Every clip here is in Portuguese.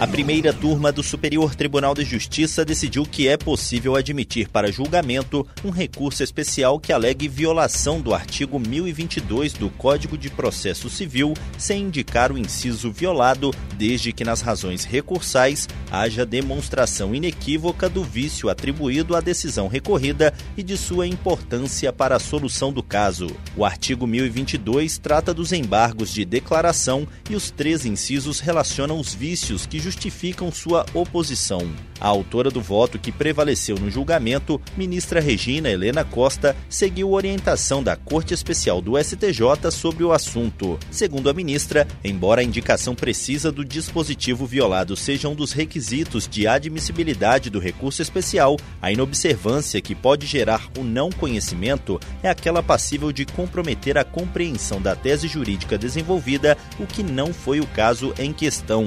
A primeira turma do Superior Tribunal de Justiça decidiu que é possível admitir para julgamento um recurso especial que alegue violação do artigo 1022 do Código de Processo Civil, sem indicar o inciso violado, desde que nas razões recursais haja demonstração inequívoca do vício atribuído à decisão recorrida e de sua importância para a solução do caso. O artigo 1022 trata dos embargos de declaração e os três incisos relacionam os vícios que justificam sua oposição. A autora do voto que prevaleceu no julgamento, ministra Regina Helena Costa, seguiu orientação da Corte Especial do STJ sobre o assunto. Segundo a ministra, embora a indicação precisa do dispositivo violado seja um dos requisitos de admissibilidade do recurso especial, a inobservância que pode gerar o não conhecimento é aquela passível de comprometer a compreensão da tese jurídica desenvolvida, o que não foi o caso em questão.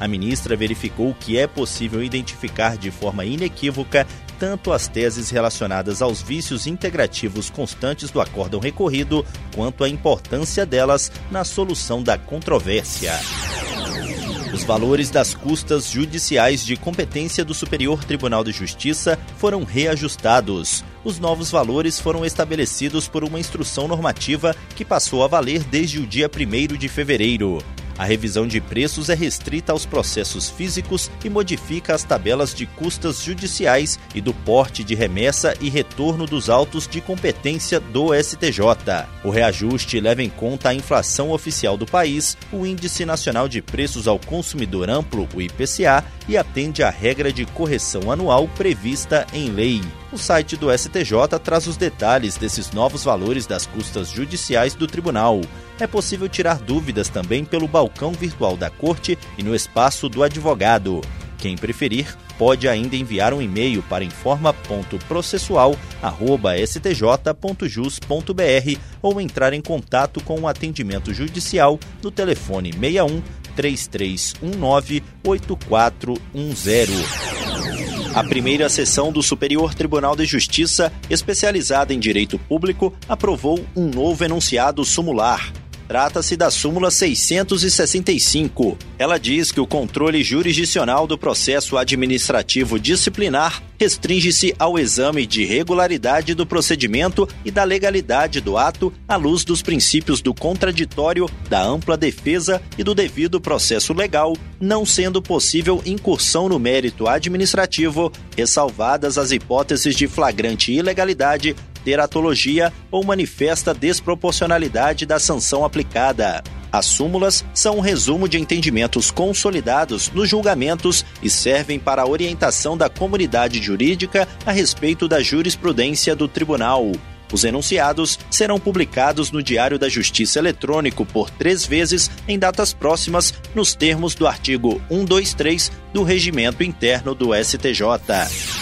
A ministra verificou que é possível identificar de forma inequívoca tanto as teses relacionadas aos vícios integrativos constantes do acórdão recorrido, quanto a importância delas na solução da controvérsia. Os valores das custas judiciais de competência do Superior Tribunal de Justiça foram reajustados. Os novos valores foram estabelecidos por uma instrução normativa que passou a valer desde o dia 1 de fevereiro. A revisão de preços é restrita aos processos físicos e modifica as tabelas de custas judiciais e do porte de remessa e retorno dos autos de competência do STJ. O reajuste leva em conta a inflação oficial do país, o Índice Nacional de Preços ao Consumidor Amplo, o IPCA, e atende à regra de correção anual prevista em lei. O site do STJ traz os detalhes desses novos valores das custas judiciais do tribunal. É possível tirar dúvidas também pelo balcão virtual da Corte e no espaço do advogado. Quem preferir, pode ainda enviar um e-mail para informa.processual@stj.jus.br ou entrar em contato com o atendimento judicial no telefone 61 3319 8410. A primeira sessão do Superior Tribunal de Justiça, especializada em direito público, aprovou um novo enunciado sumular. Trata-se da súmula 665. Ela diz que o controle jurisdicional do processo administrativo disciplinar restringe-se ao exame de regularidade do procedimento e da legalidade do ato à luz dos princípios do contraditório, da ampla defesa e do devido processo legal, não sendo possível incursão no mérito administrativo, ressalvadas as hipóteses de flagrante ilegalidade, teratologia ou manifesta desproporcionalidade da sanção aplicada. As súmulas são um resumo de entendimentos consolidados nos julgamentos e servem para a orientação da comunidade jurídica a respeito da jurisprudência do tribunal. Os enunciados serão publicados no Diário da Justiça Eletrônico por três vezes em datas próximas, nos termos do artigo 123 do Regimento Interno do STJ.